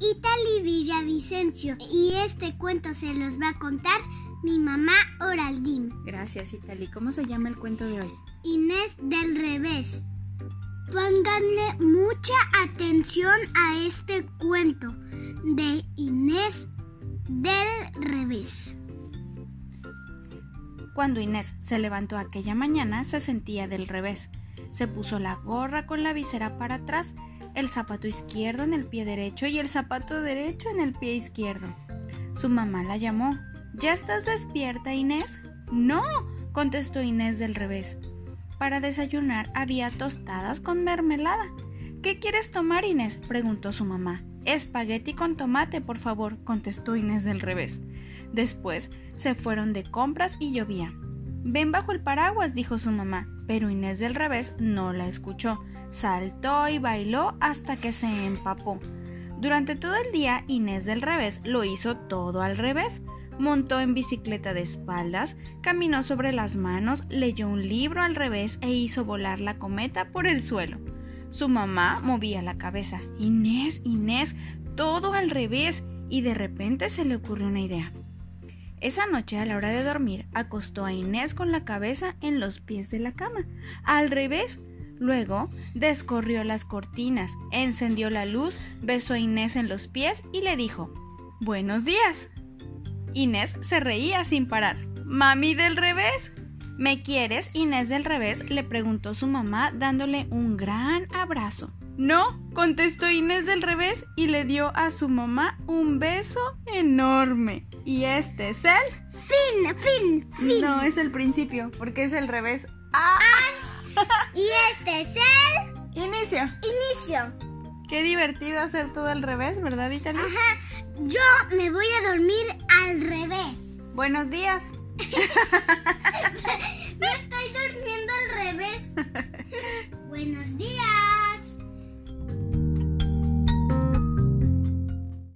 Itali Villavicencio y este cuento se los va a contar mi mamá Oraldín. Gracias, Itali. ¿Cómo se llama el cuento de hoy? Inés del revés. Pónganle mucha atención a este cuento de Inés del revés. Cuando Inés se levantó aquella mañana se sentía del revés. Se puso la gorra con la visera para atrás, el zapato izquierdo en el pie derecho y el zapato derecho en el pie izquierdo. Su mamá la llamó. ¿Ya estás despierta, Inés? No, contestó Inés del revés. Para desayunar había tostadas con mermelada. ¿Qué quieres tomar, Inés? preguntó su mamá. Espagueti con tomate, por favor, contestó Inés del revés. Después se fueron de compras y llovía. Ven bajo el paraguas, dijo su mamá, pero Inés del revés no la escuchó. Saltó y bailó hasta que se empapó. Durante todo el día, Inés del revés lo hizo todo al revés. Montó en bicicleta de espaldas, caminó sobre las manos, leyó un libro al revés e hizo volar la cometa por el suelo. Su mamá movía la cabeza. Inés, Inés, todo al revés. Y de repente se le ocurrió una idea. Esa noche, a la hora de dormir, acostó a Inés con la cabeza en los pies de la cama, al revés. Luego, descorrió las cortinas, encendió la luz, besó a Inés en los pies y le dijo, Buenos días. Inés se reía sin parar. Mami del revés. ¿Me quieres, Inés del revés? le preguntó su mamá dándole un gran abrazo. No, contestó Inés del revés y le dio a su mamá un beso enorme. Y este es el... Fin, fin, fin. No, es el principio, porque es el revés. ¡Ah! Y este es el... Inicio. Inicio. Qué divertido hacer todo al revés, ¿verdad, Italia? Ajá. Yo me voy a dormir al revés. Buenos días. Me estoy durmiendo al revés. Buenos días.